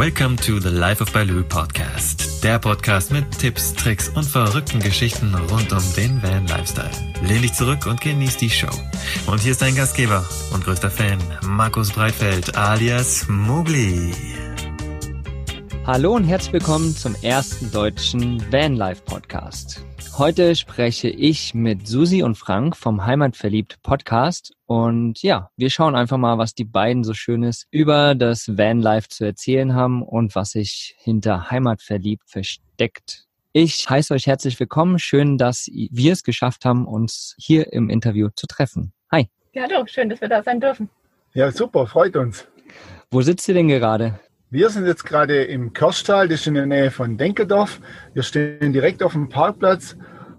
Welcome to the Life of Baloo Podcast. Der Podcast mit Tipps, Tricks und verrückten Geschichten rund um den Van Lifestyle. Lehn dich zurück und genieß die Show. Und hier ist dein Gastgeber und größter Fan, Markus Breitfeld alias Mugli. Hallo und herzlich willkommen zum ersten deutschen Vanlife Podcast. Heute spreche ich mit Susi und Frank vom Heimatverliebt Podcast und ja, wir schauen einfach mal, was die beiden so schönes über das Vanlife zu erzählen haben und was sich hinter Heimatverliebt versteckt. Ich heiße euch herzlich willkommen. Schön, dass wir es geschafft haben, uns hier im Interview zu treffen. Hi. Ja, doch, schön, dass wir da sein dürfen. Ja, super, freut uns. Wo sitzt ihr denn gerade? Wir sind jetzt gerade im Kirchtal, das ist in der Nähe von Denkendorf. Wir stehen direkt auf dem Parkplatz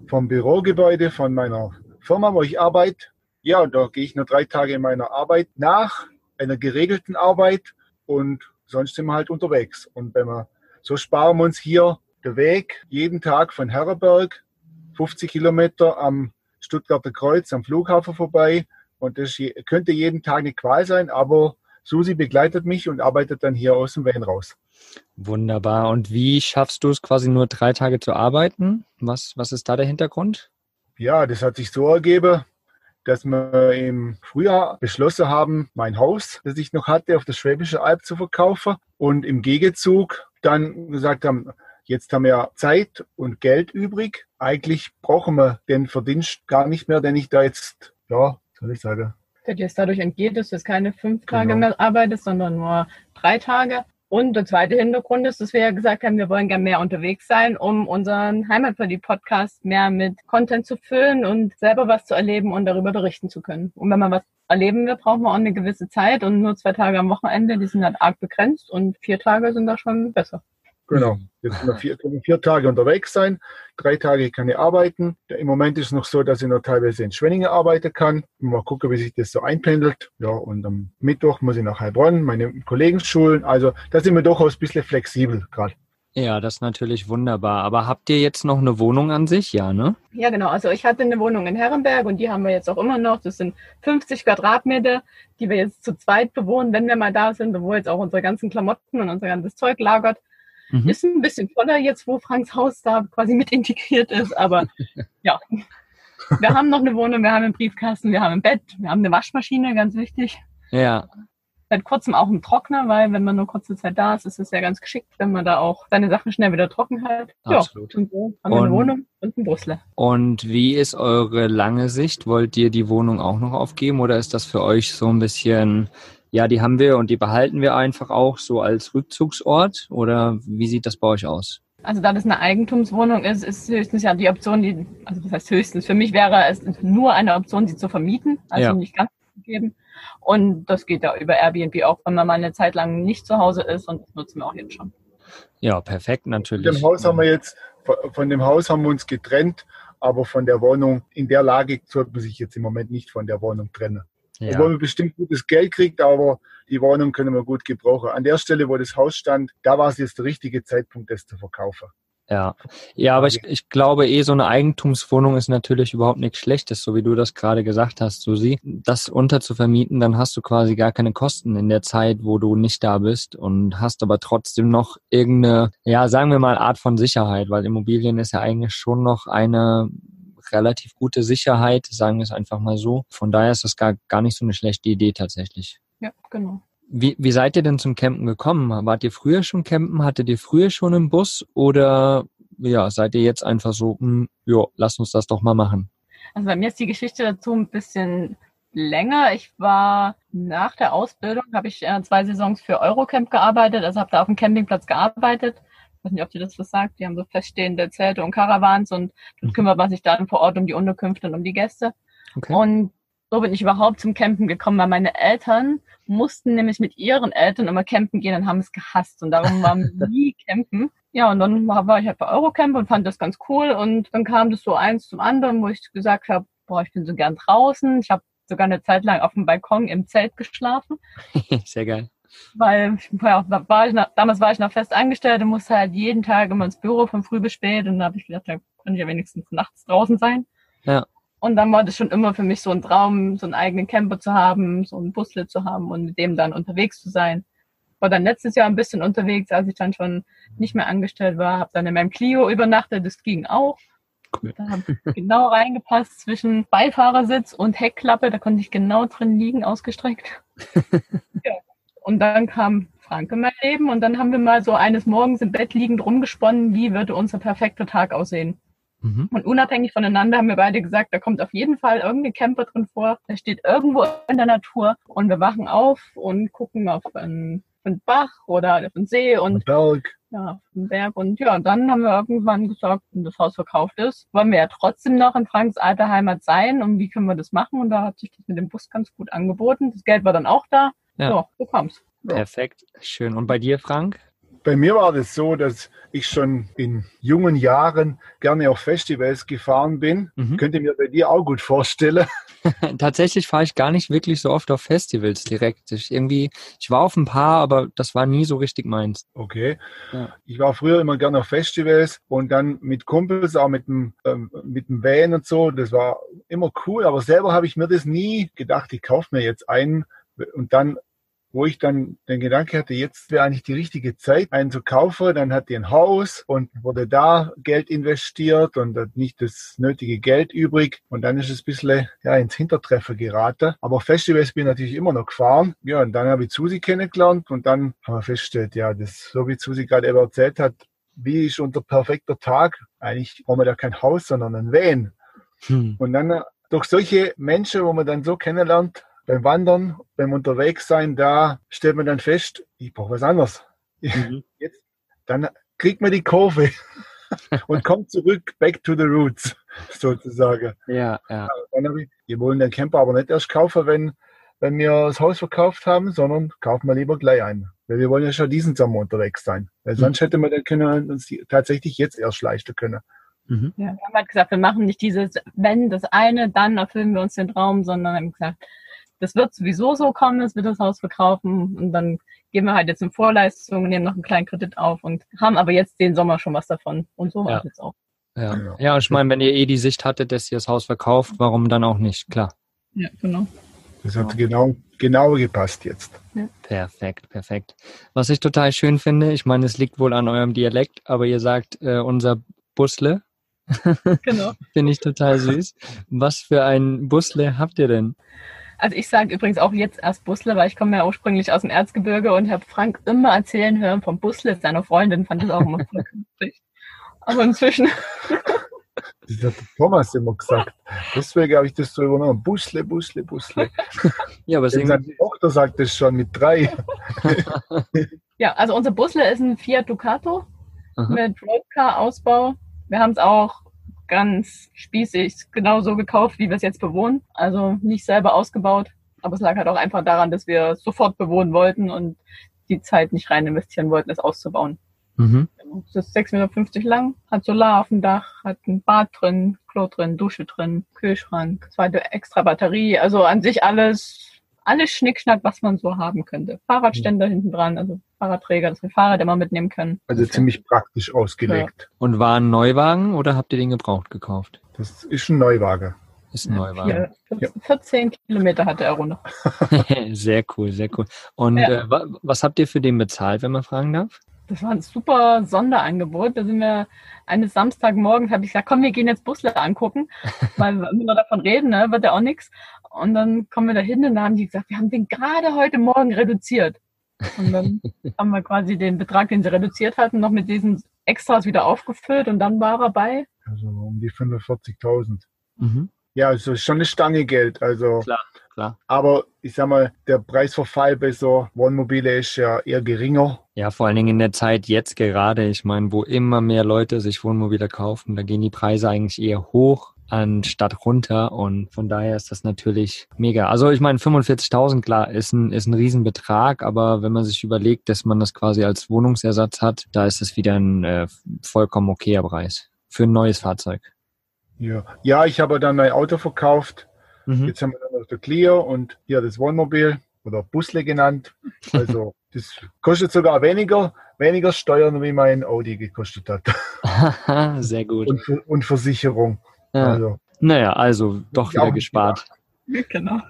vom Bürogebäude von meiner Firma, wo ich arbeite. Ja, und da gehe ich nur drei Tage in meiner Arbeit nach, einer geregelten Arbeit und sonst sind wir halt unterwegs. Und wenn wir, so sparen wir uns hier den Weg jeden Tag von Herreberg, 50 Kilometer am Stuttgarter Kreuz, am Flughafen vorbei. Und das könnte jeden Tag eine Qual sein, aber Susi begleitet mich und arbeitet dann hier aus dem Van raus. Wunderbar. Und wie schaffst du es quasi nur drei Tage zu arbeiten? Was, was ist da der Hintergrund? Ja, das hat sich so ergeben, dass wir im Frühjahr beschlossen haben, mein Haus, das ich noch hatte, auf der Schwäbische Alb zu verkaufen und im Gegenzug dann gesagt haben, jetzt haben wir Zeit und Geld übrig. Eigentlich brauchen wir den Verdienst gar nicht mehr, den ich da jetzt, ja, soll ich sagen, der dir es dadurch entgeht, dass du jetzt keine fünf Tage genau. mehr arbeitest, sondern nur drei Tage. Und der zweite Hintergrund ist, dass wir ja gesagt haben, wir wollen gerne mehr unterwegs sein, um unseren Heimatverliebt-Podcast mehr mit Content zu füllen und selber was zu erleben und darüber berichten zu können. Und wenn man was erleben will, braucht man auch eine gewisse Zeit und nur zwei Tage am Wochenende, die sind halt arg begrenzt und vier Tage sind da schon besser. Genau. Jetzt können wir vier, können vier Tage unterwegs sein. Drei Tage kann ich arbeiten. Im Moment ist es noch so, dass ich noch teilweise in Schwenningen arbeiten kann. Mal gucken, wie sich das so einpendelt. Ja, und am Mittwoch muss ich nach Heilbronn, meine Kollegen schulen. Also da sind wir durchaus ein bisschen flexibel gerade. Ja, das ist natürlich wunderbar. Aber habt ihr jetzt noch eine Wohnung an sich? Ja, ne? Ja, genau. Also ich hatte eine Wohnung in Herrenberg und die haben wir jetzt auch immer noch. Das sind 50 Quadratmeter, die wir jetzt zu zweit bewohnen, wenn wir mal da sind, wo jetzt auch unsere ganzen Klamotten und unser ganzes Zeug lagert. Mhm. Ist ein bisschen voller jetzt, wo Franks Haus da quasi mit integriert ist, aber ja. Wir haben noch eine Wohnung, wir haben einen Briefkasten, wir haben ein Bett, wir haben eine Waschmaschine, ganz wichtig. Ja. Seit kurzem auch einen Trockner, weil wenn man nur kurze Zeit da ist, ist es ja ganz geschickt, wenn man da auch seine Sachen schnell wieder trocken hält. Absolut. Ja, und so haben wir eine Wohnung und einen Brüssel. Und wie ist eure lange Sicht? Wollt ihr die Wohnung auch noch aufgeben oder ist das für euch so ein bisschen ja, die haben wir und die behalten wir einfach auch so als Rückzugsort oder wie sieht das bei euch aus? Also da das eine Eigentumswohnung ist, ist höchstens ja die Option, die, also das heißt höchstens, für mich wäre es nur eine Option, sie zu vermieten, also ja. nicht ganz zu geben. Und das geht ja über Airbnb auch, wenn man mal eine Zeit lang nicht zu Hause ist und das nutzen wir auch jetzt schon. Ja, perfekt natürlich. Von dem Haus haben wir jetzt, von dem Haus haben wir uns getrennt, aber von der Wohnung, in der Lage sollte man sich jetzt im Moment nicht von der Wohnung trennen. Ja. Obwohl man bestimmt gutes Geld kriegt, aber die Wohnung können wir gut gebrauchen. An der Stelle, wo das Haus stand, da war es jetzt der richtige Zeitpunkt, das zu verkaufen. Ja, ja, aber ich, ich glaube eh, so eine Eigentumswohnung ist natürlich überhaupt nichts Schlechtes, so wie du das gerade gesagt hast, Susi. Das unterzuvermieten, dann hast du quasi gar keine Kosten in der Zeit, wo du nicht da bist und hast aber trotzdem noch irgendeine, ja, sagen wir mal, Art von Sicherheit, weil Immobilien ist ja eigentlich schon noch eine relativ gute Sicherheit, sagen wir es einfach mal so. Von daher ist das gar, gar nicht so eine schlechte Idee tatsächlich. Ja, genau. Wie, wie seid ihr denn zum Campen gekommen? Wart ihr früher schon campen? Hattet ihr früher schon einen Bus? Oder ja, seid ihr jetzt einfach so, hm, ja, lasst uns das doch mal machen? Also bei mir ist die Geschichte dazu ein bisschen länger. Ich war nach der Ausbildung, habe ich äh, zwei Saisons für Eurocamp gearbeitet, also habe da auf dem Campingplatz gearbeitet ich weiß nicht, ob dir das was sagt, die haben so feststehende Zelte und Caravans und dort mhm. kümmert man sich dann vor Ort um die Unterkünfte und um die Gäste. Okay. Und so bin ich überhaupt zum Campen gekommen, weil meine Eltern mussten nämlich mit ihren Eltern immer campen gehen und haben es gehasst und darum waren nie campen. Ja, und dann war ich halt bei Eurocamp und fand das ganz cool und dann kam das so eins zum anderen, wo ich gesagt habe, boah, ich bin so gern draußen. Ich habe sogar eine Zeit lang auf dem Balkon im Zelt geschlafen. Sehr geil weil ja, war ich noch, damals war ich noch fest angestellt und musste halt jeden Tag immer ins Büro von früh bis spät und da habe ich gedacht, da könnte ich ja wenigstens nachts draußen sein. Ja. Und dann war das schon immer für mich so ein Traum, so einen eigenen Camper zu haben, so einen Busle zu haben und mit dem dann unterwegs zu sein. War dann letztes Jahr ein bisschen unterwegs, als ich dann schon nicht mehr angestellt war. Habe dann in meinem Clio übernachtet, das ging auch. Cool. Da habe ich genau reingepasst zwischen Beifahrersitz und Heckklappe. Da konnte ich genau drin liegen, ausgestreckt. ja. Und dann kam Frank in mein Leben und dann haben wir mal so eines Morgens im Bett liegend rumgesponnen, wie würde unser perfekter Tag aussehen. Mhm. Und unabhängig voneinander haben wir beide gesagt, da kommt auf jeden Fall irgendein Camper drin vor, der steht irgendwo in der Natur und wir wachen auf und gucken auf einen, einen Bach oder auf einen See und Berg. Ja, auf den Berg. Und ja, dann haben wir irgendwann gesagt, wenn das Haus verkauft ist, wollen wir ja trotzdem noch in Franks alter Heimat sein und wie können wir das machen? Und da hat sich das mit dem Bus ganz gut angeboten. Das Geld war dann auch da. Ja. So, so kam's. Ja. Perfekt, schön. Und bei dir, Frank? Bei mir war das so, dass ich schon in jungen Jahren gerne auf Festivals gefahren bin. Mhm. Könnte mir bei dir auch gut vorstellen. Tatsächlich fahre ich gar nicht wirklich so oft auf Festivals direkt. Ich irgendwie, ich war auf ein paar, aber das war nie so richtig meins. Okay. Ja. Ich war früher immer gerne auf Festivals und dann mit Kumpels, auch mit dem, ähm, mit dem Van und so. Das war immer cool, aber selber habe ich mir das nie gedacht, ich kaufe mir jetzt einen und dann wo ich dann den Gedanke hatte, jetzt wäre eigentlich die richtige Zeit, einen zu kaufen. Dann hat die ein Haus und wurde da Geld investiert und hat nicht das nötige Geld übrig. Und dann ist es ein bisschen ja, ins Hintertreffen geraten. Aber Festivals bin ich natürlich immer noch gefahren. Ja, und dann habe ich Susi kennengelernt und dann haben wir festgestellt, ja, das, so wie Susi gerade eben erzählt hat, wie ist unser perfekter Tag? Eigentlich brauchen wir da kein Haus, sondern ein Van. Hm. Und dann äh, durch solche Menschen, wo man dann so kennenlernt, beim Wandern, beim Unterwegssein, da stellt man dann fest, ich brauche was anderes. Mhm. Jetzt, dann kriegt man die Kurve und kommt zurück, back to the roots, sozusagen. Ja, ja. Dann habe ich, wir wollen den Camper aber nicht erst kaufen, wenn, wenn wir das Haus verkauft haben, sondern kaufen wir lieber gleich ein. Weil wir wollen ja schon diesen Sommer unterwegs sein. Weil sonst mhm. hätte man den können, uns tatsächlich jetzt erst leisten können. Mhm. Ja, wir haben halt gesagt, wir machen nicht dieses, wenn das eine, dann erfüllen wir uns den Traum, sondern haben gesagt, das wird sowieso so kommen, dass wir das Haus verkaufen und dann gehen wir halt jetzt in Vorleistung, nehmen noch einen kleinen Kredit auf und haben aber jetzt den Sommer schon was davon. Und so war es jetzt auch. Ja. ja, ich meine, wenn ihr eh die Sicht hattet, dass ihr das Haus verkauft, warum dann auch nicht? Klar. Ja, genau. Das hat genau, genau gepasst jetzt. Ja. Perfekt, perfekt. Was ich total schön finde, ich meine, es liegt wohl an eurem Dialekt, aber ihr sagt äh, unser Busle. Genau. finde ich total süß. Was für ein Busle habt ihr denn? Also ich sage übrigens auch jetzt erst Busle, weil ich komme ja ursprünglich aus dem Erzgebirge und habe Frank immer erzählen hören vom Busle seiner Freundin, fand das auch immer voll künstlich. Aber inzwischen. Das hat Thomas immer gesagt. Deswegen habe ich das so übernommen. Busle, Busle, Busle. Ja, aber seine Tochter sagt das schon mit drei. ja, also unser Busle ist ein Fiat Ducato Aha. mit Roadcar-Ausbau. Wir haben es auch ganz spießig genau so gekauft, wie wir es jetzt bewohnen. Also nicht selber ausgebaut. Aber es lag halt auch einfach daran, dass wir sofort bewohnen wollten und die Zeit nicht rein investieren wollten, es auszubauen. Mhm. Genau. Es ist 6,50 Meter lang, hat Solar auf dem Dach, hat ein Bad drin, Klo drin, Dusche drin, Kühlschrank, zweite extra Batterie. Also an sich alles alles Schnickschnack, was man so haben könnte. Fahrradständer mhm. hinten dran, also Fahrradträger, dass wir Fahrrad immer mitnehmen können. Also ziemlich praktisch ausgelegt. Ja. Und war ein Neuwagen oder habt ihr den gebraucht gekauft? Das ist ein Neuwagen. Ist ein Neuwagen. Ja, 14 Kilometer hatte er runter. sehr cool, sehr cool. Und ja. äh, was habt ihr für den bezahlt, wenn man fragen darf? Das war ein super Sonderangebot. Da sind wir eines Samstagmorgens, habe ich gesagt, komm, wir gehen jetzt Busle angucken, weil wenn wir davon reden, ne, wird ja auch nichts. Und dann kommen wir da hin und da haben die gesagt, wir haben den gerade heute Morgen reduziert. Und dann haben wir quasi den Betrag, den sie reduziert hatten, noch mit diesen Extras wieder aufgefüllt und dann war er bei. Also um die 45.000. Mhm. Ja, also schon eine Stange Geld. Also klar, klar. Aber ich sag mal, der Preisverfall bei so Wohnmobile ist ja eher geringer. Ja, vor allen Dingen in der Zeit jetzt gerade, ich meine, wo immer mehr Leute sich Wohnmobile kaufen, da gehen die Preise eigentlich eher hoch anstatt runter und von daher ist das natürlich mega. Also ich meine 45.000 klar ist ein ist ein Riesenbetrag, aber wenn man sich überlegt, dass man das quasi als Wohnungsersatz hat, da ist es wieder ein äh, vollkommen okayer Preis für ein neues Fahrzeug. Ja, ja ich habe dann mein Auto verkauft. Mhm. Jetzt haben wir dann noch der Clio und hier das Wohnmobil oder Busle genannt. Also das kostet sogar weniger, weniger Steuern, wie mein Audi gekostet hat. Sehr gut. Und, und Versicherung. Ja. Also, naja, also doch wieder gespart. Genau.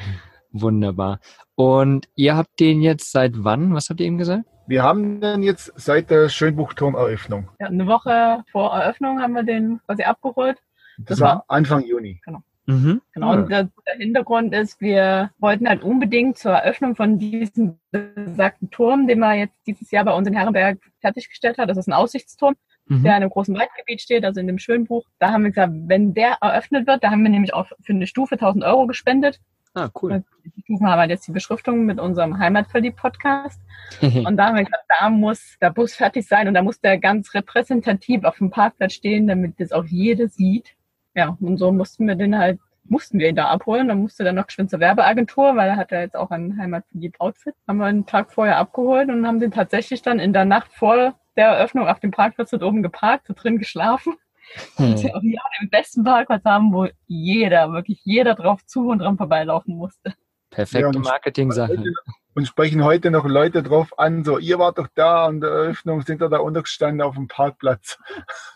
Wunderbar. Und ihr habt den jetzt seit wann? Was habt ihr eben gesagt? Wir haben den jetzt seit der Schönbuchturmeröffnung. Ja, eine Woche vor Eröffnung haben wir den quasi abgeholt. Das, das war Anfang Juni. Genau. Mhm. Genau, und der, der, Hintergrund ist, wir wollten halt unbedingt zur Eröffnung von diesem besagten Turm, den man jetzt dieses Jahr bei uns in Herrenberg fertiggestellt hat. Das ist ein Aussichtsturm, mhm. der in einem großen Waldgebiet steht, also in dem Schönbuch. Da haben wir gesagt, wenn der eröffnet wird, da haben wir nämlich auch für eine Stufe 1000 Euro gespendet. Ah, cool. Die Stufen haben halt jetzt die Beschriftung mit unserem Heimatverliebt-Podcast. und da haben wir gesagt, da muss der Bus fertig sein und da muss der ganz repräsentativ auf dem Parkplatz stehen, damit das auch jeder sieht ja, und so mussten wir den halt, mussten wir ihn da abholen. Dann musste dann noch geschwind zur Werbeagentur, weil er hat ja jetzt auch ein heimatverliebt Outfit. Haben wir einen Tag vorher abgeholt und haben den tatsächlich dann in der Nacht vor der Eröffnung auf dem Parkplatz dort oben geparkt, da drin geschlafen. Hm. Und wir auch hier den besten Parkplatz haben, wo jeder, wirklich jeder drauf zu und dran vorbeilaufen musste. Perfekte ja, Marketing-Sache. Und sprechen heute noch Leute drauf an, so, ihr wart doch da an der Eröffnung, sind da da untergestanden auf dem Parkplatz.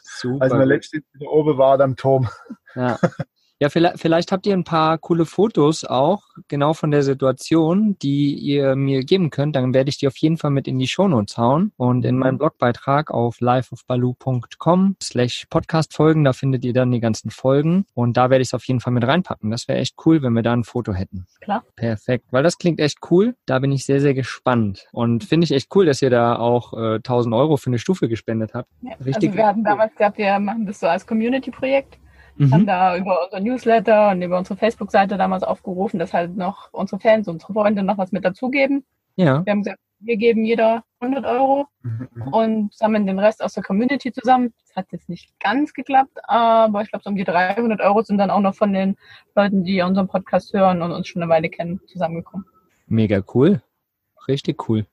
Super. Als wir letztens oben war am Turm. Ja. Ja, vielleicht, vielleicht habt ihr ein paar coole Fotos auch, genau von der Situation, die ihr mir geben könnt. Dann werde ich die auf jeden Fall mit in die Shownotes hauen und in meinem Blogbeitrag auf liveofbalu.com slash Podcast folgen. Da findet ihr dann die ganzen Folgen und da werde ich es auf jeden Fall mit reinpacken. Das wäre echt cool, wenn wir da ein Foto hätten. Klar. Perfekt, weil das klingt echt cool. Da bin ich sehr, sehr gespannt und finde ich echt cool, dass ihr da auch äh, 1000 Euro für eine Stufe gespendet habt. Ja, Richtig. Also wir hatten damals gehabt, wir machen das so als Community-Projekt Mhm. Haben da über unser Newsletter und über unsere Facebook-Seite damals aufgerufen, dass halt noch unsere Fans, unsere Freunde noch was mit dazugeben. Ja. Wir haben gesagt, wir geben jeder 100 Euro mhm. und sammeln den Rest aus der Community zusammen. Das hat jetzt nicht ganz geklappt, aber ich glaube, so um die 300 Euro sind dann auch noch von den Leuten, die unseren Podcast hören und uns schon eine Weile kennen, zusammengekommen. Mega cool. Richtig cool.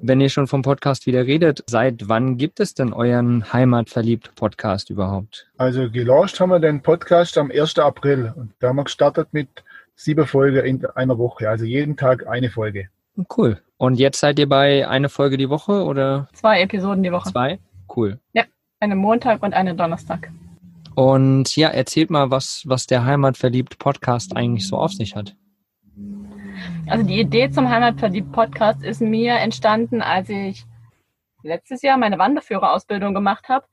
Wenn ihr schon vom Podcast wieder redet, seit wann gibt es denn euren Heimatverliebt-Podcast überhaupt? Also gelauncht haben wir den Podcast am 1. April und da haben wir gestartet mit sieben Folgen in einer Woche, also jeden Tag eine Folge. Cool. Und jetzt seid ihr bei eine Folge die Woche oder? Zwei Episoden die Woche. Zwei? Cool. Ja, eine Montag und eine Donnerstag. Und ja, erzählt mal, was, was der Heimatverliebt-Podcast eigentlich so auf sich hat. Also die Idee zum Heimatverliebt-Podcast ist mir entstanden, als ich letztes Jahr meine Wanderführerausbildung gemacht habe.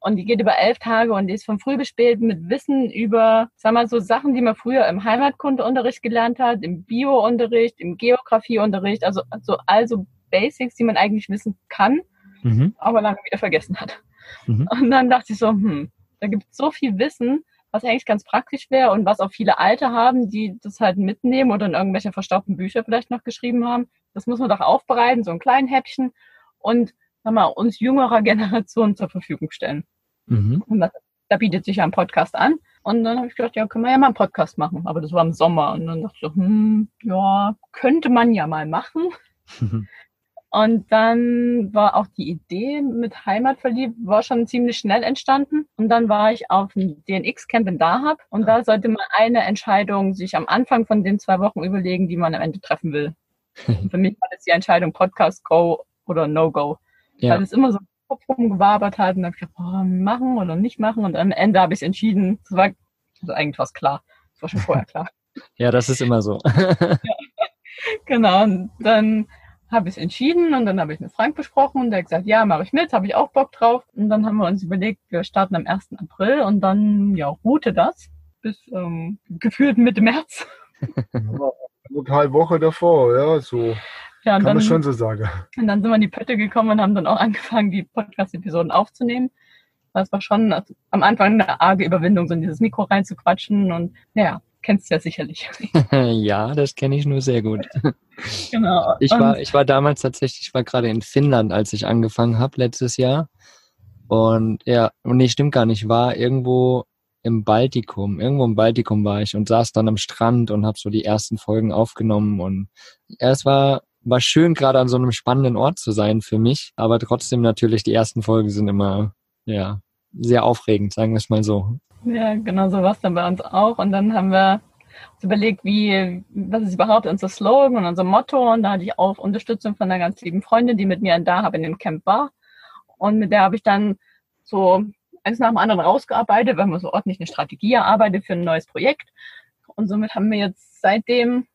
Und die geht über elf Tage und die ist von früh bis spät mit Wissen über, sag mal, so Sachen, die man früher im Heimatkundeunterricht gelernt hat, im Biounterricht, im Geografieunterricht, also, also, also Basics, die man eigentlich wissen kann, mhm. aber lange wieder vergessen hat. Mhm. Und dann dachte ich so, hm, da gibt es so viel Wissen, was eigentlich ganz praktisch wäre und was auch viele Alte haben, die das halt mitnehmen oder in irgendwelche verstaubten Bücher vielleicht noch geschrieben haben. Das muss man doch aufbereiten, so ein kleinen Häppchen und sag mal, uns jüngerer Generation zur Verfügung stellen. Mhm. Und das, da bietet sich ja ein Podcast an. Und dann habe ich gedacht, ja, können wir ja mal einen Podcast machen. Aber das war im Sommer. Und dann dachte ich so, hm, ja, könnte man ja mal machen. Und dann war auch die Idee mit Heimat verliebt, war schon ziemlich schnell entstanden. Und dann war ich auf dem DNX-Camp in Dahab. Und da sollte man eine Entscheidung sich am Anfang von den zwei Wochen überlegen, die man am Ende treffen will. für mich war das die Entscheidung Podcast Go oder No Go. Ja. Weil es immer so Kopf rumgewabert hat und dann habe ich gedacht, oh, machen oder nicht machen. Und am Ende habe ich entschieden, das war also eigentlich was klar. Das war schon vorher klar. ja, das ist immer so. ja. Genau. Und dann habe ich entschieden und dann habe ich mit Frank besprochen und der hat gesagt, ja, mache ich mit, habe ich auch Bock drauf. Und dann haben wir uns überlegt, wir starten am 1. April und dann ja ruhte das bis ähm, gefühlt Mitte März. Eine Woche davor, ja, so. Ja, Kann dann, man schon so sagen. Und dann sind wir in die Pötte gekommen und haben dann auch angefangen, die Podcast-Episoden aufzunehmen. Das war schon am Anfang eine arge Überwindung, so in dieses Mikro reinzuquatschen und ja, kennst du ja sicherlich. ja, das kenne ich nur sehr gut. Genau. Ich war, ich war damals tatsächlich, ich war gerade in Finnland, als ich angefangen habe letztes Jahr. Und ja, und nee, stimmt gar nicht, war irgendwo im Baltikum, irgendwo im Baltikum war ich und saß dann am Strand und habe so die ersten Folgen aufgenommen und ja, es war war schön gerade an so einem spannenden Ort zu sein für mich, aber trotzdem natürlich die ersten Folgen sind immer ja sehr aufregend, sagen wir es mal so. Ja, genau so war es dann bei uns auch und dann haben wir uns überlegt, wie, was ist überhaupt unser Slogan und unser Motto. Und da hatte ich auch Unterstützung von einer ganz lieben Freundin, die mit mir da habe in dem Camp war. Und mit der habe ich dann so eins nach dem anderen rausgearbeitet, weil man so ordentlich eine Strategie erarbeitet für ein neues Projekt. Und somit haben wir jetzt seitdem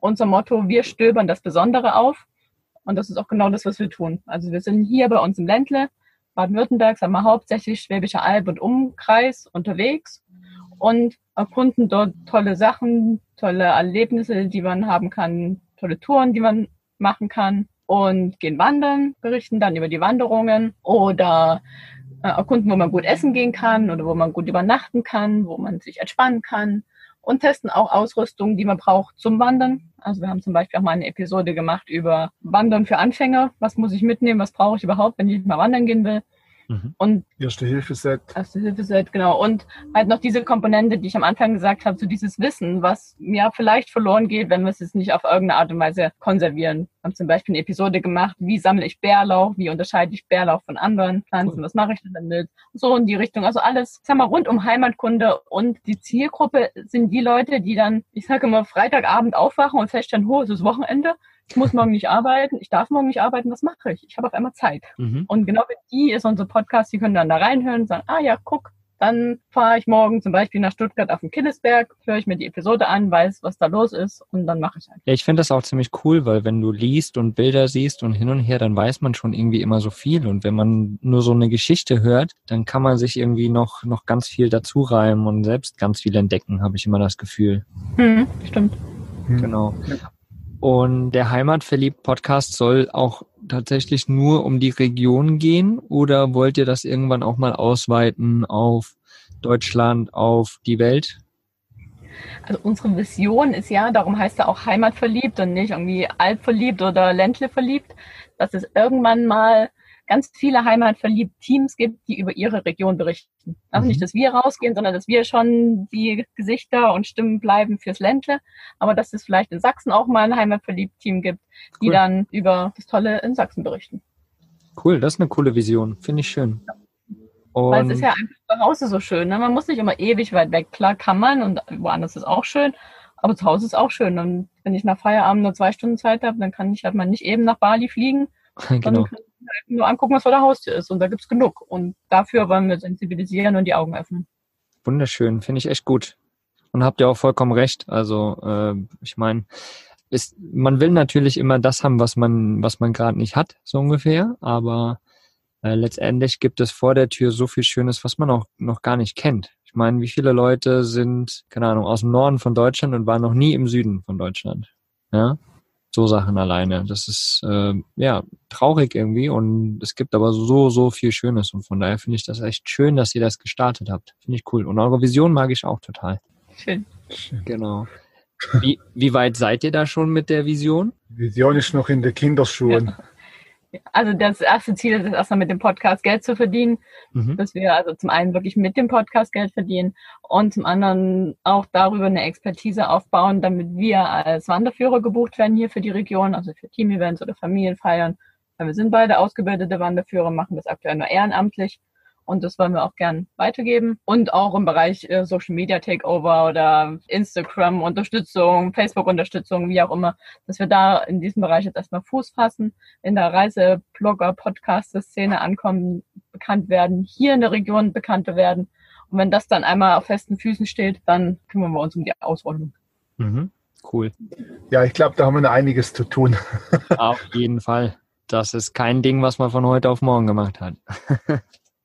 unser Motto, wir stöbern das Besondere auf. Und das ist auch genau das, was wir tun. Also wir sind hier bei uns im Ländle, Baden-Württemberg, sagen wir hauptsächlich Schwäbische Alb und Umkreis unterwegs und erkunden dort tolle Sachen, tolle Erlebnisse, die man haben kann, tolle Touren, die man machen kann und gehen wandern, berichten dann über die Wanderungen oder äh, erkunden, wo man gut essen gehen kann oder wo man gut übernachten kann, wo man sich entspannen kann und testen auch Ausrüstung, die man braucht zum Wandern. Also wir haben zum Beispiel auch mal eine Episode gemacht über Wandern für Anfänger. Was muss ich mitnehmen? Was brauche ich überhaupt, wenn ich mal wandern gehen will? Mhm. Und Erste Hilfe-Set. Erste Hilfe-Set, genau. Und halt noch diese Komponente, die ich am Anfang gesagt habe, so dieses Wissen, was mir vielleicht verloren geht, wenn wir es jetzt nicht auf irgendeine Art und Weise konservieren. Wir haben zum Beispiel eine Episode gemacht, wie sammle ich Bärlauch, wie unterscheide ich Bärlauch von anderen Pflanzen, cool. was mache ich denn damit? So in die Richtung. Also alles, sag mal, rund um Heimatkunde und die Zielgruppe sind die Leute, die dann, ich sage immer, Freitagabend aufwachen und feststellen, ho, es ist Wochenende ich muss morgen nicht arbeiten, ich darf morgen nicht arbeiten, was mache ich? Ich habe auf einmal Zeit. Mhm. Und genau für die ist unser Podcast, die können dann da reinhören und sagen, ah ja, guck, dann fahre ich morgen zum Beispiel nach Stuttgart auf den Killesberg, höre ich mir die Episode an, weiß, was da los ist und dann mache ich einfach. Ja, ich finde das auch ziemlich cool, weil wenn du liest und Bilder siehst und hin und her, dann weiß man schon irgendwie immer so viel. Und wenn man nur so eine Geschichte hört, dann kann man sich irgendwie noch, noch ganz viel dazu reimen und selbst ganz viel entdecken, habe ich immer das Gefühl. Hm, stimmt. Genau. Und der Heimatverliebt-Podcast soll auch tatsächlich nur um die Region gehen oder wollt ihr das irgendwann auch mal ausweiten auf Deutschland, auf die Welt? Also unsere Vision ist ja, darum heißt er auch Heimatverliebt und nicht irgendwie Albverliebt oder Ländle verliebt, dass es irgendwann mal ganz viele heimatverliebte Teams gibt, die über ihre Region berichten. Also mhm. nicht, dass wir rausgehen, sondern dass wir schon die Gesichter und Stimmen bleiben fürs Ländle, aber dass es vielleicht in Sachsen auch mal ein heimatverliebt Team gibt, die cool. dann über das Tolle in Sachsen berichten. Cool, das ist eine coole Vision. Finde ich schön. Und Weil es ist ja einfach zu Hause so schön. Ne? Man muss nicht immer ewig weit weg. Klar kann man und woanders ist auch schön, aber zu Hause ist auch schön. Und wenn ich nach Feierabend nur zwei Stunden Zeit habe, dann kann ich halt mal nicht eben nach Bali fliegen. genau. Dann nur angucken, was vor der Haustür ist. Und da gibt's genug. Und dafür wollen wir sensibilisieren und die Augen öffnen. Wunderschön, finde ich echt gut. Und habt ihr auch vollkommen recht. Also äh, ich meine, ist, man will natürlich immer das haben, was man, was man gerade nicht hat, so ungefähr. Aber äh, letztendlich gibt es vor der Tür so viel Schönes, was man auch noch gar nicht kennt. Ich meine, wie viele Leute sind, keine Ahnung, aus dem Norden von Deutschland und waren noch nie im Süden von Deutschland? Ja, so Sachen alleine. Das ist äh, ja traurig irgendwie und es gibt aber so, so viel Schönes und von daher finde ich das echt schön, dass ihr das gestartet habt. Finde ich cool. Und eure Vision mag ich auch total. Schön. Genau. Wie, wie weit seid ihr da schon mit der Vision? Die Vision ist noch in den Kinderschuhen. Ja. Also das erste Ziel ist erstmal mit dem Podcast Geld zu verdienen, mhm. dass wir also zum einen wirklich mit dem Podcast Geld verdienen und zum anderen auch darüber eine Expertise aufbauen, damit wir als Wanderführer gebucht werden hier für die Region, also für Teamevents oder Familienfeiern. Wir sind beide ausgebildete Wanderführer, machen das aktuell nur ehrenamtlich und das wollen wir auch gern weitergeben. Und auch im Bereich äh, Social Media Takeover oder Instagram Unterstützung, Facebook Unterstützung, wie auch immer, dass wir da in diesem Bereich jetzt erstmal Fuß fassen, in der Reiseblogger Podcast Szene ankommen, bekannt werden, hier in der Region bekannter werden. Und wenn das dann einmal auf festen Füßen steht, dann kümmern wir uns um die Ausrollung. Mhm. Cool. Ja, ich glaube, da haben wir noch einiges zu tun. auf jeden Fall. Das ist kein Ding, was man von heute auf morgen gemacht hat.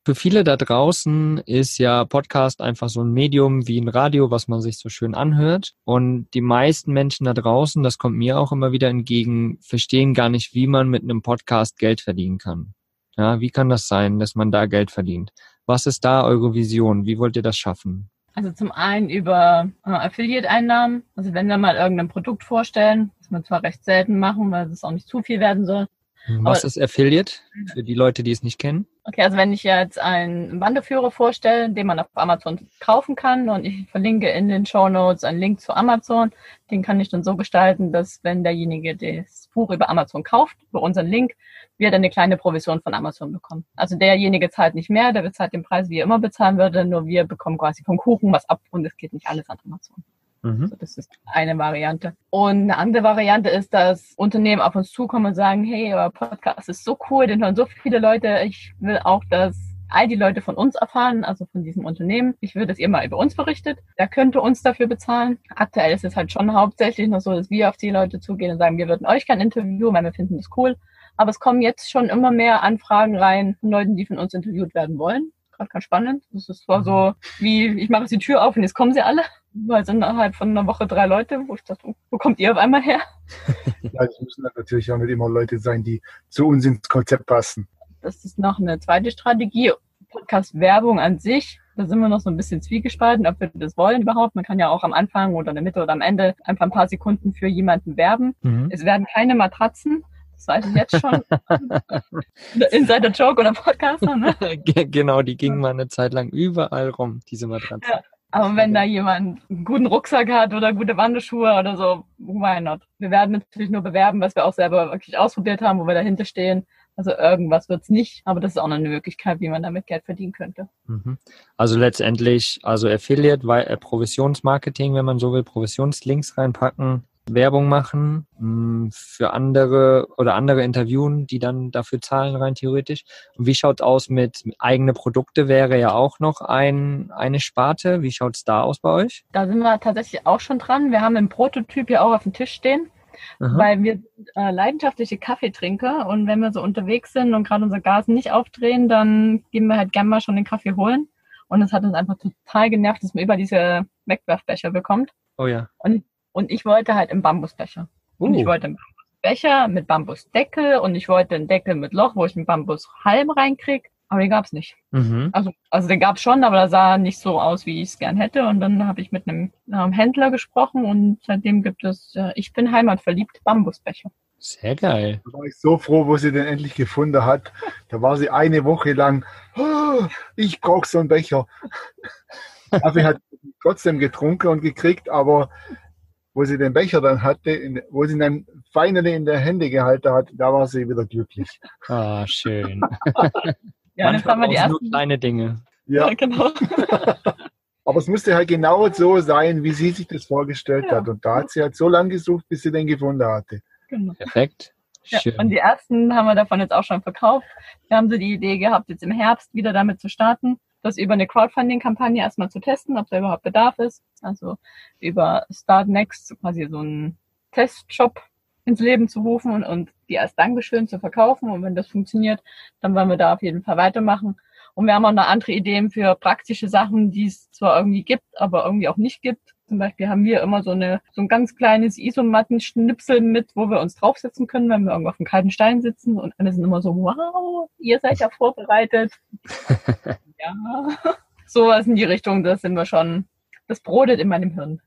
Für viele da draußen ist ja Podcast einfach so ein Medium wie ein Radio, was man sich so schön anhört. Und die meisten Menschen da draußen, das kommt mir auch immer wieder entgegen, verstehen gar nicht, wie man mit einem Podcast Geld verdienen kann. Ja, wie kann das sein, dass man da Geld verdient? Was ist da eure Vision? Wie wollt ihr das schaffen? Also zum einen über äh, Affiliate-Einnahmen. Also wenn wir mal irgendein Produkt vorstellen, das wir zwar recht selten machen, weil es auch nicht zu viel werden soll, was ist Affiliate für die Leute, die es nicht kennen? Okay, also wenn ich jetzt einen Wanderführer vorstelle, den man auf Amazon kaufen kann und ich verlinke in den Show Notes einen Link zu Amazon, den kann ich dann so gestalten, dass wenn derjenige das Buch über Amazon kauft, über unseren Link, wir dann eine kleine Provision von Amazon bekommen. Also derjenige zahlt nicht mehr, der bezahlt den Preis, wie er immer bezahlen würde, nur wir bekommen quasi vom Kuchen was ab und es geht nicht alles an Amazon. Mhm. Also das ist eine Variante. Und eine andere Variante ist, dass Unternehmen auf uns zukommen und sagen, hey, euer Podcast ist so cool, den hören so viele Leute, ich will auch, dass all die Leute von uns erfahren, also von diesem Unternehmen. Ich würde, dass ihr mal über uns berichtet. Der könnte uns dafür bezahlen. Aktuell ist es halt schon hauptsächlich noch so, dass wir auf die Leute zugehen und sagen, wir würden euch kein Interview, weil wir finden das cool. Aber es kommen jetzt schon immer mehr Anfragen rein von Leuten, die von uns interviewt werden wollen. Gerade ganz spannend. Das ist zwar so, wie ich mache jetzt die Tür auf und jetzt kommen sie alle. Weil es innerhalb von einer Woche drei Leute, wo ich dachte, wo kommt ihr auf einmal her? Ja, das müssen natürlich auch nicht immer Leute sein, die zu uns ins Konzept passen. Das ist noch eine zweite Strategie. Podcast-Werbung an sich, da sind wir noch so ein bisschen zwiegespalten, ob wir das wollen überhaupt. Man kann ja auch am Anfang oder in der Mitte oder am Ende einfach ein paar Sekunden für jemanden werben. Mhm. Es werden keine Matratzen. Das weiß ich jetzt schon. Insider Joke oder Podcaster, ne? Ge- genau, die gingen mal eine Zeit lang überall rum, diese Matratze. Ja. Aber wenn da jemand einen guten Rucksack hat oder gute Wanderschuhe oder so, why not? Wir werden natürlich nur bewerben, was wir auch selber wirklich ausprobiert haben, wo wir dahinter stehen. Also irgendwas wird's nicht, aber das ist auch noch eine Möglichkeit, wie man damit Geld verdienen könnte. Mhm. Also letztendlich, also Affiliate, weil, äh, Provisionsmarketing, wenn man so will, Provisionslinks reinpacken, Werbung machen mh, für andere oder andere interviewen, die dann dafür zahlen rein theoretisch. Und wie schaut's aus mit, mit eigene Produkte wäre ja auch noch ein, eine Sparte. Wie schaut's da aus bei euch? Da sind wir tatsächlich auch schon dran. Wir haben einen Prototyp hier auch auf dem Tisch stehen, Aha. weil wir äh, leidenschaftliche Kaffeetrinker und wenn wir so unterwegs sind und gerade unser Gas nicht aufdrehen, dann gehen wir halt gerne mal schon den Kaffee holen. Und es hat uns einfach total genervt, dass man über diese Wegwerfbecher bekommt. Oh ja. Und ich wollte halt im Bambusbecher. Und ich Uh, wollte einen Bambusbecher mit Bambusdeckel und ich wollte einen Deckel mit Loch, wo ich einen Bambushalm reinkrieg. Aber den gab's nicht. mhm. Also, also den gab's schon, aber der sah nicht so aus, wie ich es gern hätte. Und dann habe ich mit einem, einem Händler gesprochen und seitdem gibt es, äh, ich bin heimatverliebt, Bambusbecher. Sehr geil. Da war ich so froh, wo sie den endlich gefunden hat. Da war sie eine Woche lang, "Oh, ich brauche so einen Becher. Kaffee hat sie trotzdem getrunken und gekriegt, aber wo sie den Becher dann hatte, wo sie ihn dann finally in der Hände gehalten hat, da war sie wieder glücklich. Ah, schön. Ja, das haben wir die ersten. kleine Dinge. Ja, Ja, genau. aber es musste halt genau so sein, wie sie sich das vorgestellt Ja. hat. Und da hat sie halt so lange gesucht, bis sie den gefunden hatte. genau. Perfekt. Ja, Schön. und die ersten haben wir davon jetzt auch schon verkauft. Wir haben so die Idee gehabt, jetzt im Herbst wieder damit zu starten, das über eine Crowdfunding-Kampagne erstmal zu testen, ob da überhaupt Bedarf ist. Also über Start Next quasi so einen Testshop ins Leben zu rufen und, und die als Dankeschön zu verkaufen. Und wenn das funktioniert, dann wollen wir da auf jeden Fall weitermachen. Und wir haben auch noch andere Ideen für praktische Sachen, die es zwar irgendwie gibt, aber irgendwie auch nicht gibt. Zum Beispiel haben wir immer so eine so ein ganz kleines Isomattenschnipsel mit, wo wir uns draufsetzen können, wenn wir irgendwo auf einem kalten Stein sitzen. Und alle sind immer so, wow, ihr seid ja vorbereitet. ja, sowas in die Richtung, das sind wir schon. Das brodet in meinem Hirn.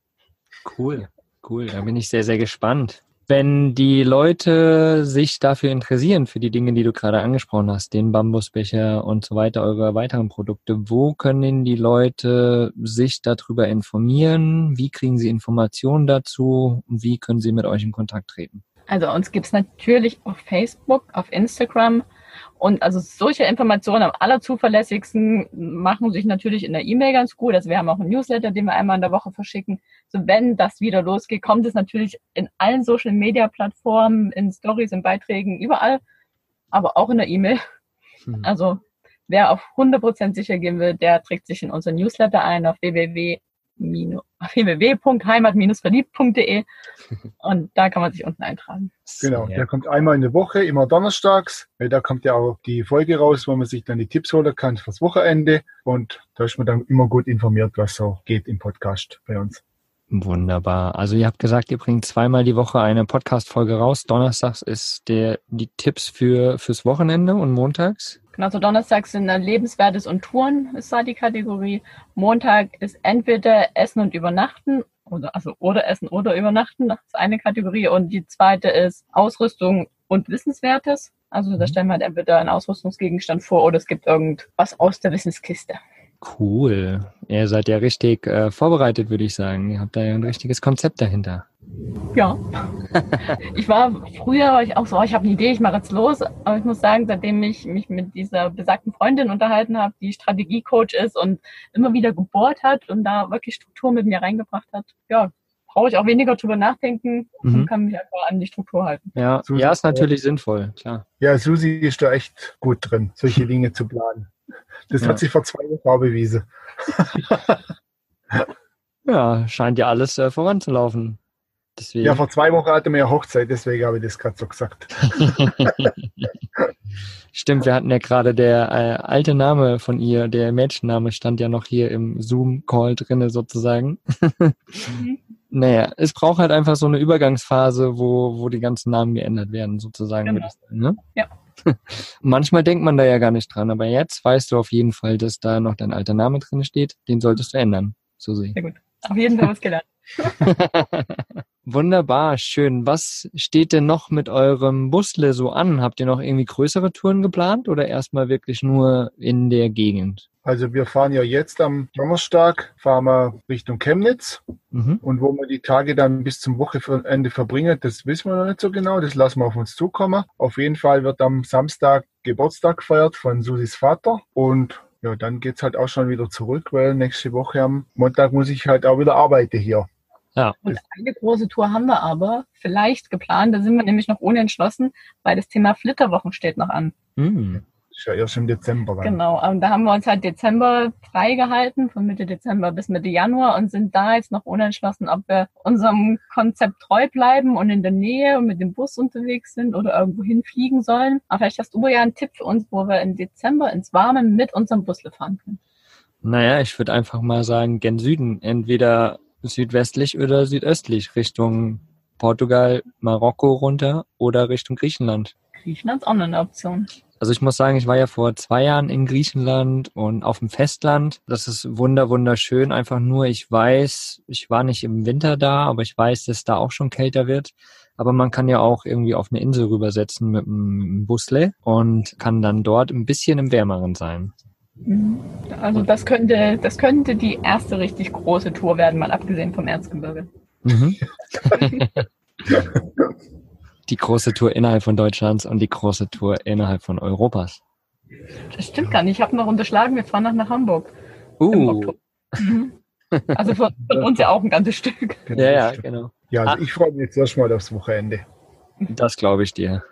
Cool, cool. Da bin ich sehr, sehr gespannt. Wenn die Leute sich dafür interessieren, für die Dinge, die du gerade angesprochen hast, den Bambusbecher und so weiter, eure weiteren Produkte, wo können die Leute sich darüber informieren? Wie kriegen sie Informationen dazu? Wie können sie mit euch in Kontakt treten? Also uns gibt's natürlich auf Facebook, auf Instagram und also solche Informationen am allerzuverlässigsten machen sich natürlich in der E-Mail ganz gut. Also wir haben auch einen Newsletter, den wir einmal in der Woche verschicken. So wenn das wieder losgeht, kommt es natürlich in allen Social Media Plattformen, in Stories, in Beiträgen, überall, aber auch in der E-Mail. Hm. Also wer auf 100% sicher gehen will, der trägt sich in unseren Newsletter ein auf www www.heimat-verliebt.de und da kann man sich unten eintragen. Genau, der kommt einmal in der Woche, immer donnerstags. Weil Da kommt ja auch die Folge raus, wo man sich dann die Tipps holen kann fürs Wochenende. Und da ist man dann immer gut informiert, was so geht im Podcast bei uns. Wunderbar. Also ihr habt gesagt, ihr bringt zweimal die Woche eine Podcast-Folge raus. Donnerstags ist der, die Tipps für, fürs Wochenende und montags. Genau, so Donnerstags sind dann Lebenswertes und Touren ist da die Kategorie. Montag ist entweder Essen und Übernachten oder also oder Essen oder Übernachten, das ist eine Kategorie und die zweite ist Ausrüstung und Wissenswertes. Also da Mhm. stellen wir halt entweder einen Ausrüstungsgegenstand vor oder es gibt irgendwas aus der Wissenskiste. Cool. Ihr seid ja richtig äh, vorbereitet, würde ich sagen. Ihr habt da ja ein richtiges Konzept dahinter. Ja. ich war früher war ich auch so, oh, ich habe eine Idee, ich mache jetzt los. Aber ich muss sagen, seitdem ich mich mit dieser besagten Freundin unterhalten habe, die Strategiecoach ist und immer wieder gebohrt hat und da wirklich Struktur mit mir reingebracht hat, ja, brauche ich auch weniger drüber nachdenken Mhm. und kann mich einfach an die Struktur halten. Ja, So ja, ist natürlich sinnvoll, klar. Ja, Susi ist da echt gut drin, solche Dinge zu planen. Das Ja. hat sich vor zwei Wochen auch bewiesen. Ja, scheint ja alles äh, voranzulaufen. Deswegen. Ja, vor zwei Wochen hatten wir ja Hochzeit, deswegen habe ich das gerade so gesagt. Stimmt, wir hatten ja gerade der äh, alte Name von ihr, der Mädchenname stand ja noch hier im Zoom-Call drinne sozusagen. Mhm. Naja, es braucht halt einfach so eine Übergangsphase, wo, wo die ganzen Namen geändert werden, sozusagen. Genau. würde ich sagen, ne? Ja. Manchmal denkt man da ja gar nicht dran, aber jetzt weißt du auf jeden Fall, dass da noch dein alter Name drin steht. Den solltest du ändern, Susi. Sehr gut. Auf jeden Fall was gelernt. Wunderbar, schön. Was steht denn noch mit eurem Busle so an? Habt ihr noch irgendwie größere Touren geplant oder erstmal wirklich nur in der Gegend? Also wir fahren ja jetzt am Donnerstag, fahren wir Richtung Chemnitz. Mhm. Und wo wir die Tage dann bis zum Wochenende verbringen, das wissen wir noch nicht so genau. Das lassen wir auf uns zukommen. Auf jeden Fall wird am Samstag Geburtstag gefeiert von Susis Vater. Und ja, dann geht's halt auch schon wieder zurück, weil nächste Woche am Montag muss ich halt auch wieder arbeiten hier. Und eine große Tour haben wir aber vielleicht geplant. Da sind wir nämlich noch unentschlossen, weil das Thema Flitterwochen steht noch an. Hm. Ist ja erst im Dezember dann. Genau. Und da haben wir uns halt Dezember freigehalten, von Mitte Dezember bis Mitte Januar und sind da jetzt noch unentschlossen, ob wir unserem Konzept treu bleiben und in der Nähe und mit dem Bus unterwegs sind oder irgendwo hinfliegen sollen. Aber vielleicht hast du ja einen Tipp für uns, wo wir im Dezember ins Warme mit unserem Busle fahren können. Naja, ich würde einfach mal sagen, gen Süden. Entweder südwestlich oder südöstlich, Richtung Portugal, Marokko runter oder Richtung Griechenland. Griechenland ist auch noch eine Option. Also ich muss sagen, ich war ja vor zwei Jahren in Griechenland und auf dem Festland. Das ist wunder, wunderschön. Einfach nur, ich weiß, ich war nicht im Winter da, aber ich weiß, dass da auch schon kälter wird. Aber man kann ja auch irgendwie auf eine Insel rübersetzen mit einem Busle und kann dann dort ein bisschen im Wärmeren sein. Mhm. Also das könnte, das könnte die erste richtig große Tour werden, mal abgesehen vom Erzgebirge. Mhm. die große Tour innerhalb von Deutschlands und die große Tour innerhalb von Europas. Das stimmt gar nicht. Ich habe noch unterschlagen, wir fahren noch nach Hamburg. Im Uh, Oktober. Mhm. Also von, von uns ja auch ein ganzes Stück. ja, ja, genau. Ja, also ich freue mich jetzt erstmal aufs Wochenende. Das glaube ich dir.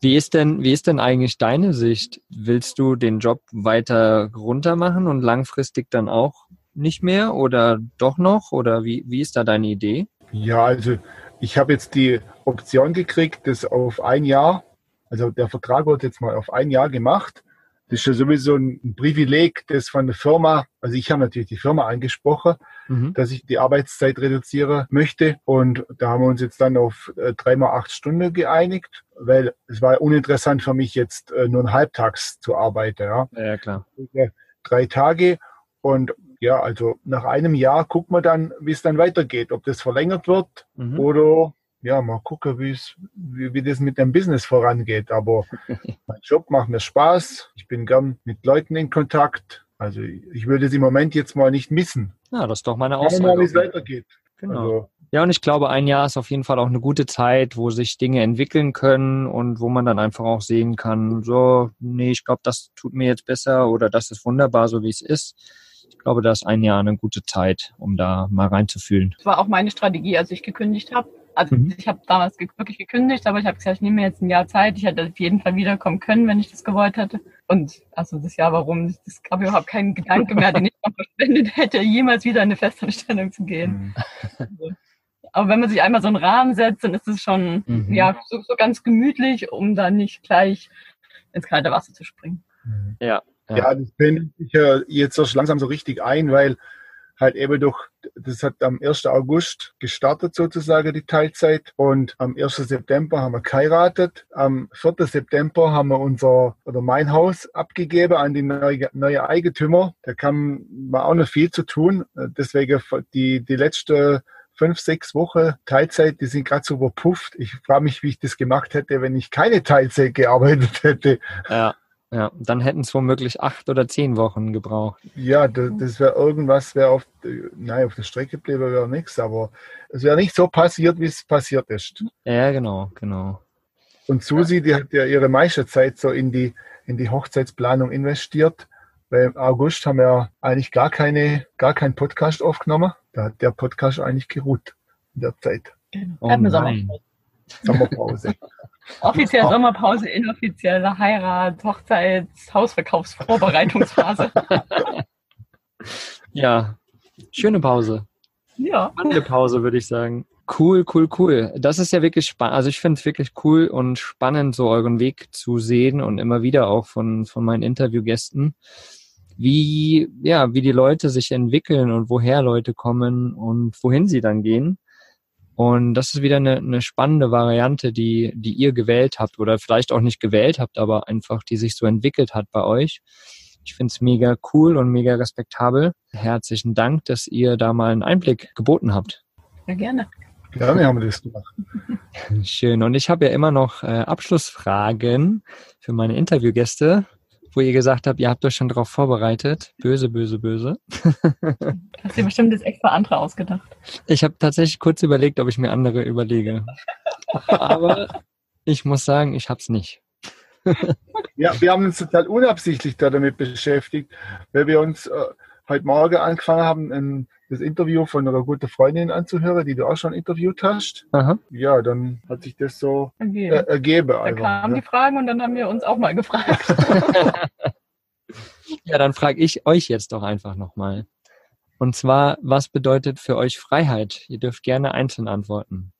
Wie ist denn, wie ist denn eigentlich deine Sicht? Willst du den Job weiter runter machen und langfristig dann auch nicht mehr oder doch noch? Oder wie, wie ist da deine Idee? Ja, also ich habe jetzt die Option gekriegt, das auf ein Jahr, also der Vertrag wird jetzt mal auf ein Jahr gemacht. Das ist ja sowieso ein Privileg, das von der Firma, also ich habe natürlich die Firma angesprochen, Mhm. dass ich die Arbeitszeit reduzieren möchte. Und da haben wir uns jetzt dann auf äh, dreimal acht Stunden geeinigt, weil es war uninteressant für mich jetzt äh, nur ein halbtags zu arbeiten. Ja. Ja, klar. Drei Tage. Und ja, also nach einem Jahr guckt man dann, wie es dann weitergeht, ob das verlängert wird Mhm. oder ja, mal gucken, wie es, wie, das mit dem Business vorangeht. Aber mein Job macht mir Spaß. Ich bin gern mit Leuten in Kontakt. Also ich würde es im Moment jetzt mal nicht missen. Ja, das ist doch meine wir mal, wie es Aussage. weitergeht. Genau. Also, Ja, und ich glaube, ein Jahr ist auf jeden Fall auch eine gute Zeit, wo sich Dinge entwickeln können und wo man dann einfach auch sehen kann, so, nee, ich glaube, das tut mir jetzt besser oder das ist wunderbar, so wie es ist. Ich glaube, da ist ein Jahr eine gute Zeit, um da mal reinzufühlen. Das war auch meine Strategie, als ich gekündigt habe. Also Mhm. ich habe damals ge wirklich gekündigt, aber ich habe gesagt, ich nehme mir jetzt ein Jahr Zeit. Ich hätte auf jeden Fall wiederkommen können, wenn ich das gewollt hätte. Und also das Jahr, warum, das gab überhaupt keinen Gedanke mehr, den ich noch verschwendet hätte, jemals wieder in eine Festanstellung zu gehen. hm. Aber wenn man sich einmal so einen Rahmen setzt, dann ist es schon Mhm. ja so, so ganz gemütlich, um dann nicht gleich ins kalte Wasser zu springen. Ja. Ja, das pendelt sich ja jetzt erst langsam so richtig ein, weil halt eben durch, das hat am 1. August gestartet sozusagen die Teilzeit und am 1. September haben wir geheiratet. Am 4. September haben wir unser oder mein Haus abgegeben an die neue, neue Eigentümer. Da kam war auch noch viel zu tun. Deswegen die, die letzte fünf, sechs Wochen Teilzeit, die sind gerade so überpufft. Ich frage mich, wie ich das gemacht hätte, wenn ich keine Teilzeit gearbeitet hätte. Ja. Ja, dann hätten es womöglich acht oder zehn Wochen gebraucht. Ja, das, das wäre irgendwas, wäre auf, nein, auf der Strecke geblieben wäre nichts, aber es wäre nicht so passiert, wie es passiert ist. Ja, genau, genau. Und Susi, die hat ja ihre meiste Zeit so in die, in die Hochzeitsplanung investiert. Weil im August haben wir eigentlich gar keine, gar keinen Podcast aufgenommen. Da hat der Podcast eigentlich geruht in der Zeit. Oh Hatten wir nein. Sommerpause. Offiziell Sommerpause, inoffizielle Heirat, Hochzeits, Hausverkaufsvorbereitungsphase. ja, schöne Pause. Ja. Spannende Pause, würde ich sagen. Cool, cool, cool. Das ist ja wirklich spannend. Also ich finde es wirklich cool und spannend, so euren Weg zu sehen und immer wieder auch von, von meinen Interviewgästen, wie, ja, wie die Leute sich entwickeln und woher Leute kommen und wohin sie dann gehen. Und das ist wieder eine, eine spannende Variante, die, die ihr gewählt habt oder vielleicht auch nicht gewählt habt, aber einfach, die sich so entwickelt hat bei euch. Ich finde es mega cool und mega respektabel. Herzlichen Dank, dass ihr da mal einen Einblick geboten habt. Ja, gerne. Gerne haben wir das gemacht. Schön. Und ich habe ja immer noch äh, Abschlussfragen für meine Interviewgäste, wo ihr gesagt habt, ihr habt euch schon darauf vorbereitet. Böse, böse, böse. Hast du bestimmt das extra andere ausgedacht? Ich habe tatsächlich kurz überlegt, ob ich mir andere überlege. Aber ich muss sagen, ich habe es nicht. ja, wir haben uns total unabsichtlich da damit beschäftigt, weil wir uns äh, heute Morgen angefangen haben, ein, das Interview von einer guten Freundin anzuhören, die du auch schon interviewt hast. Aha. Ja, dann hat sich das so Okay. äh, ergeben. Da einfach, kamen ne? die Fragen und dann haben wir uns auch mal gefragt. Ja, dann frage ich euch jetzt doch einfach nochmal. Und zwar, was bedeutet für euch Freiheit? Ihr dürft gerne einzeln antworten.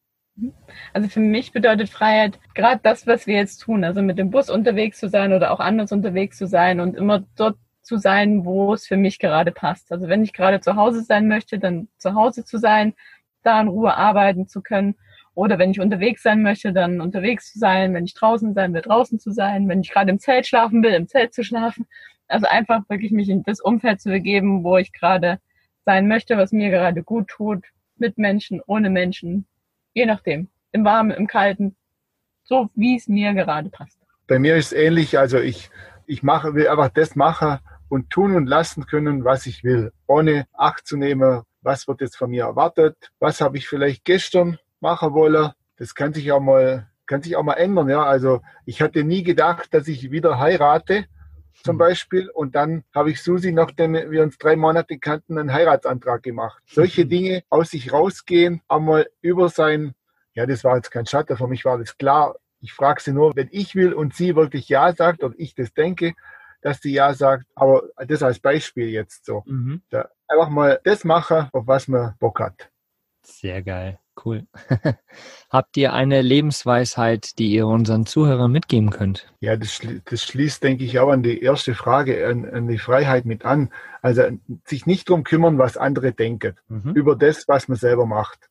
Also für mich bedeutet Freiheit gerade das, was wir jetzt tun. Also mit dem Bus unterwegs zu sein oder auch anders unterwegs zu sein und immer dort zu sein, wo es für mich gerade passt. Also wenn ich gerade zu Hause sein möchte, dann zu Hause zu sein, da in Ruhe arbeiten zu können. Oder wenn ich unterwegs sein möchte, dann unterwegs zu sein. Wenn ich draußen sein will, draußen zu sein. Wenn ich gerade im Zelt schlafen will, im Zelt zu schlafen. Also einfach wirklich mich in das Umfeld zu begeben, wo ich gerade sein möchte, was mir gerade gut tut. Mit Menschen, ohne Menschen. Je nachdem. Im Warmen, im Kalten. So wie es mir gerade passt. Bei mir ist es ähnlich. Also ich, ich mache, will einfach das machen und tun und lassen können, was ich will. Ohne Acht zu nehmen, was wird jetzt von mir erwartet, was habe ich vielleicht gestern machen wollen. Das kann sich auch mal, kann sich auch mal ändern. Ja, also ich hatte nie gedacht, dass ich wieder heirate, zum Beispiel. Und dann habe ich Susi, nachdem wir uns drei Monate kannten, einen Heiratsantrag gemacht. Solche Dinge aus sich rausgehen, einmal über sein, ja, das war jetzt kein Schatten, für mich war das klar. Ich frage sie nur, wenn ich will und sie wirklich Ja sagt und ich das denke, dass sie Ja sagt. Aber das als Beispiel jetzt so. Mhm. Da einfach mal das machen, auf was man Bock hat. Sehr geil. Cool. Habt ihr eine Lebensweisheit, die ihr unseren Zuhörern mitgeben könnt? Ja, das, schli- das schließt, denke ich, auch an die erste Frage, an, an die Freiheit mit an. Also sich nicht drum kümmern, was andere denken, Mhm. über das, was man selber macht.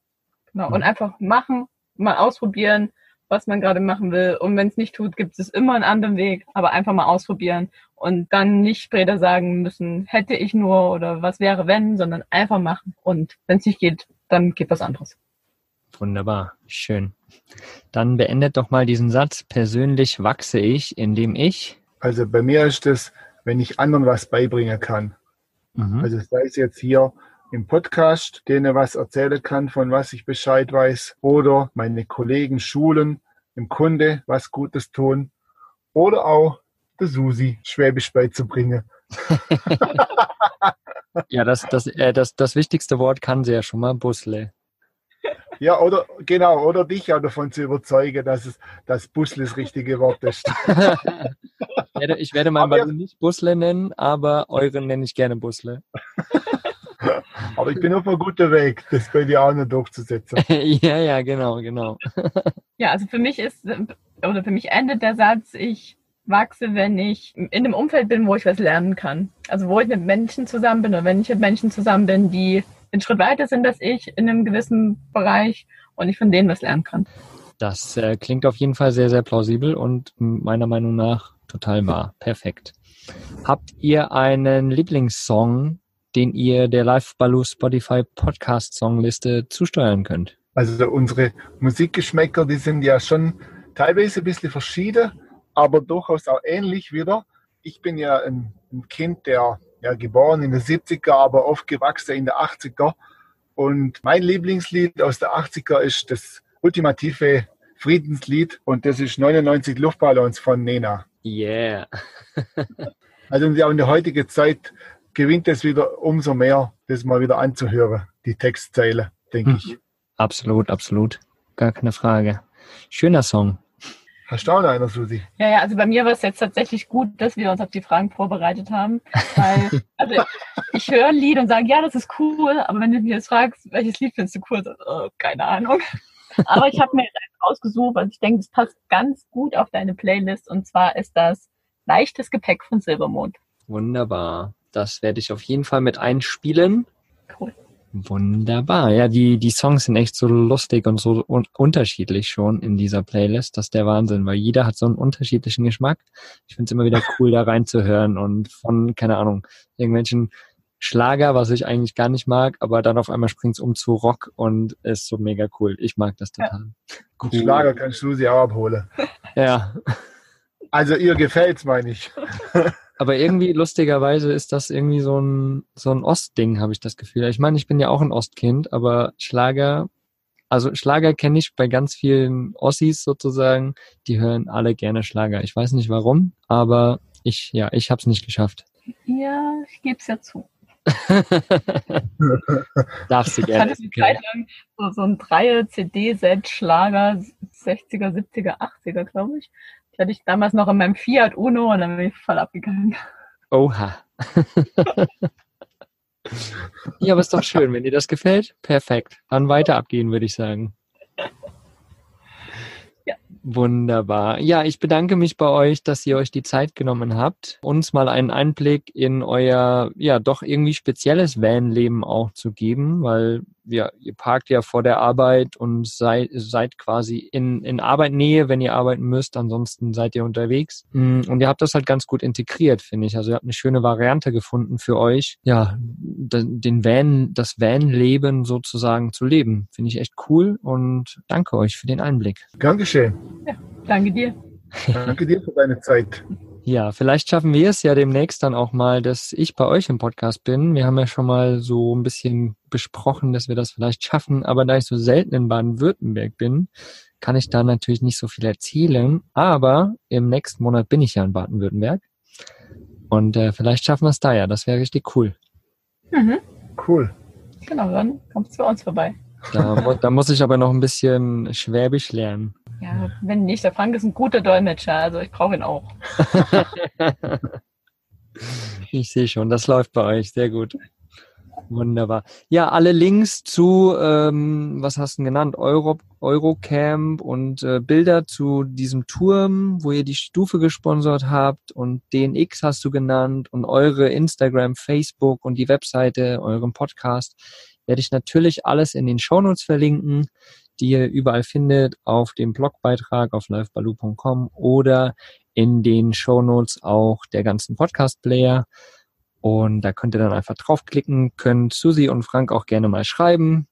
Genau. Und einfach machen, mal ausprobieren, was man gerade machen will. Und wenn es nicht tut, gibt es immer einen anderen Weg, aber einfach mal ausprobieren und dann nicht später sagen müssen, hätte ich nur oder was wäre wenn, sondern einfach machen. Und wenn es nicht geht, dann geht was anderes. Wunderbar. Schön. Dann beendet doch mal diesen Satz. Persönlich wachse ich, indem ich. Also bei mir ist das, wenn ich anderen was beibringen kann. Mhm. Also sei es jetzt hier im Podcast, denen was erzählen kann, von was ich Bescheid weiß, oder meine Kollegen schulen, im Kunde was Gutes tun, oder auch der Susi Schwäbisch beizubringen. Ja, das, das, äh, das, das wichtigste Wort kann sie ja schon mal, Busle. Ja, oder genau, oder dich auch davon zu überzeugen, dass es das Busle das richtige Wort ist. Ich werde, ich werde meinen Ballon nicht Busle nennen, aber euren nenne ich gerne Busle. Aber ich bin auf einem guten Weg, das bei dir auch noch durchzusetzen. ja, ja, genau, genau. Ja, also für mich ist, oder für mich endet der Satz, ich wachse, wenn ich in dem Umfeld bin, wo ich was lernen kann. Also wo ich mit Menschen zusammen bin oder wenn ich mit Menschen zusammen bin, die einen Schritt weiter sind als ich in einem gewissen Bereich und ich von denen was lernen kann. Das äh, klingt auf jeden Fall sehr, sehr plausibel und meiner Meinung nach total wahr. Perfekt. Habt ihr einen Lieblingssong, den ihr der Live Baloo Spotify Podcast Songliste zusteuern könnt? Also unsere Musikgeschmäcker, die sind ja schon teilweise ein bisschen verschieden, aber durchaus auch ähnlich wieder. Ich bin ja ein, ein Kind, der ja geboren in den 70er, aber aufgewachsen in den 80er. Und mein Lieblingslied aus der 80er ist das ultimative Friedenslied und das ist 99 Luftballons von Nena. Yeah. Also in der heutigen Zeit gewinnt es wieder umso mehr, das mal wieder anzuhören, die Textzeile, denke Mhm. ich. Absolut, absolut. Gar keine Frage. Schöner Song. Hast du auch noch einer, Susi? Ja, ja, also bei mir war es jetzt tatsächlich gut, dass wir uns auf die Fragen vorbereitet haben. Weil, also ich höre ein Lied und sage, ja, das ist cool, aber wenn du mich jetzt fragst, welches Lied findest du cool, so, oh, keine Ahnung. Aber ich habe mir jetzt ausgesucht, also ich denke, das passt ganz gut auf deine Playlist und zwar ist das Leichtes Gepäck von Silbermond. Wunderbar. Das werde ich auf jeden Fall mit einspielen. Cool. Wunderbar. Ja, die, die Songs sind echt so lustig und so un unterschiedlich schon in dieser Playlist. Das ist der Wahnsinn, weil jeder hat so einen unterschiedlichen Geschmack. Ich finde es immer wieder cool, da reinzuhören und von, keine Ahnung, irgendwelchen Schlager, was ich eigentlich gar nicht mag, aber dann auf einmal springt es um zu Rock und ist so mega cool. Ich mag das total. Ja. Cool. Schlager kannst du sie auch abholen. Ja. Also ihr gefällt's, meine ich. Aber irgendwie lustigerweise ist das irgendwie so ein, so ein Ostding, habe ich das Gefühl. Ich meine, ich bin ja auch ein Ostkind, aber Schlager, also Schlager kenne ich bei ganz vielen Ossis sozusagen, die hören alle gerne Schlager. Ich weiß nicht warum, aber ich, ja, ich habe es nicht geschafft. Ja, ich gebe es ja zu. Darfst du gerne. Ich hatte eine Zeit lang so, so ein Dreier-CD-Set-Schlager, 60er, 70er, 80er, glaube ich hatte ich damals noch in meinem Fiat Uno und dann bin ich voll abgegangen. Oha. ja, aber ist doch schön, wenn dir das gefällt. Perfekt. Dann weiter abgehen, würde ich sagen. Wunderbar. Ja, ich bedanke mich bei euch, dass ihr euch die Zeit genommen habt, uns mal einen Einblick in euer, ja, doch irgendwie spezielles Van-Leben auch zu geben, weil ja, ihr parkt ja vor der Arbeit und seid, seid quasi in, in Arbeitnähe, wenn ihr arbeiten müsst. Ansonsten seid ihr unterwegs. Mm, und ihr habt das halt ganz gut integriert, finde ich. Also ihr habt eine schöne Variante gefunden für euch, ja, den Van, das Van-Leben sozusagen zu leben. Finde ich echt cool und danke euch für den Einblick. Dankeschön. Ja, danke dir. Danke dir für deine Zeit. Ja, vielleicht schaffen wir es ja demnächst dann auch mal, dass ich bei euch im Podcast bin. Wir haben ja schon mal so ein bisschen besprochen, dass wir das vielleicht schaffen, aber da ich so selten in Baden-Württemberg bin, kann ich da natürlich nicht so viel erzählen. Aber im nächsten Monat bin ich ja in Baden-Württemberg. Und äh, vielleicht schaffen wir es da ja. Das wäre richtig cool. Mhm. Cool. Genau, dann kommst du bei uns vorbei. Da, da muss ich aber noch ein bisschen Schwäbisch lernen. Ja, wenn nicht, der Frank ist ein guter Dolmetscher, also ich brauche ihn auch. ich sehe schon, das läuft bei euch, sehr gut. Wunderbar. Ja, alle Links zu, ähm, was hast du genannt, Euro, Eurocamp und äh, Bilder zu diesem Turm, wo ihr die Stufe gesponsert habt und DNX hast du genannt und eure Instagram, Facebook und die Webseite, euren Podcast, werde ich natürlich alles in den Shownotes verlinken die ihr überall findet, auf dem Blogbeitrag auf livebaloo.com oder in den Shownotes auch der ganzen Podcast-Player. Und da könnt ihr dann einfach draufklicken, könnt Susi und Frank auch gerne mal schreiben.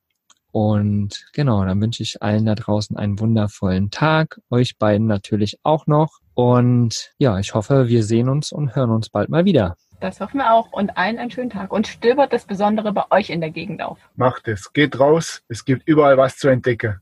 Und genau, dann wünsche ich allen da draußen einen wundervollen Tag, euch beiden natürlich auch noch. Und ja, ich hoffe, wir sehen uns und hören uns bald mal wieder. Das hoffen wir auch und allen einen schönen Tag. Und stöbert das Besondere bei euch in der Gegend auf. Macht es. Geht raus. Es gibt überall was zu entdecken.